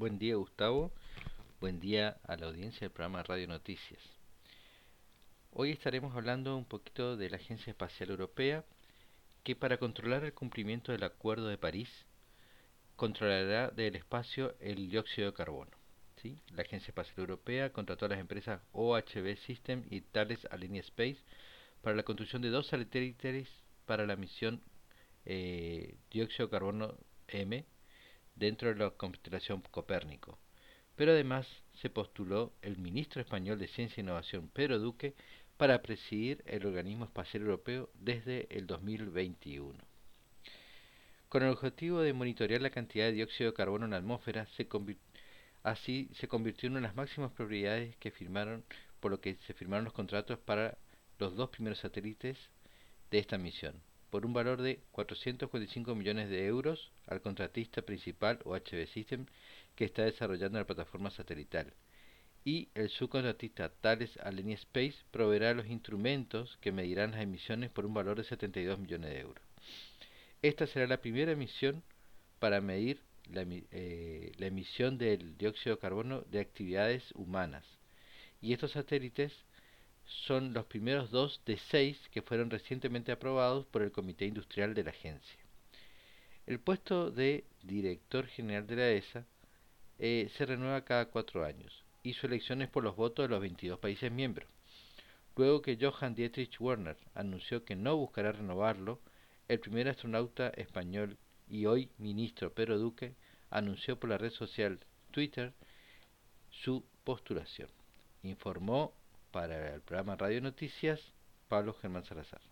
Buen día Gustavo, buen día a la audiencia del programa Radio Noticias. Hoy estaremos hablando un poquito de la Agencia Espacial Europea que para controlar el cumplimiento del Acuerdo de París controlará del espacio el dióxido de carbono. ¿sí? La Agencia Espacial Europea contrató a las empresas OHB System y Thales Alenia Space para la construcción de dos satélites para la misión eh, dióxido de carbono M dentro de la constelación Copérnico. Pero además se postuló el ministro español de Ciencia e Innovación, Pedro Duque, para presidir el organismo espacial europeo desde el 2021. Con el objetivo de monitorear la cantidad de dióxido de carbono en la atmósfera, así se convirtió en una de las máximas prioridades que firmaron, por lo que se firmaron los contratos para los dos primeros satélites de esta misión por un valor de 445 millones de euros al contratista principal o HB System que está desarrollando la plataforma satelital. Y el subcontratista Thales Alenia Space proveerá los instrumentos que medirán las emisiones por un valor de 72 millones de euros. Esta será la primera misión para medir eh, la emisión del dióxido de carbono de actividades humanas. Y estos satélites son los primeros dos de seis que fueron recientemente aprobados por el Comité Industrial de la agencia. El puesto de director general de la ESA eh, se renueva cada cuatro años y su elección es por los votos de los 22 países miembros. Luego que Johann Dietrich Werner anunció que no buscará renovarlo, el primer astronauta español y hoy ministro Pedro Duque anunció por la red social Twitter su postulación. Informó para el programa Radio Noticias, Pablo Germán Salazar.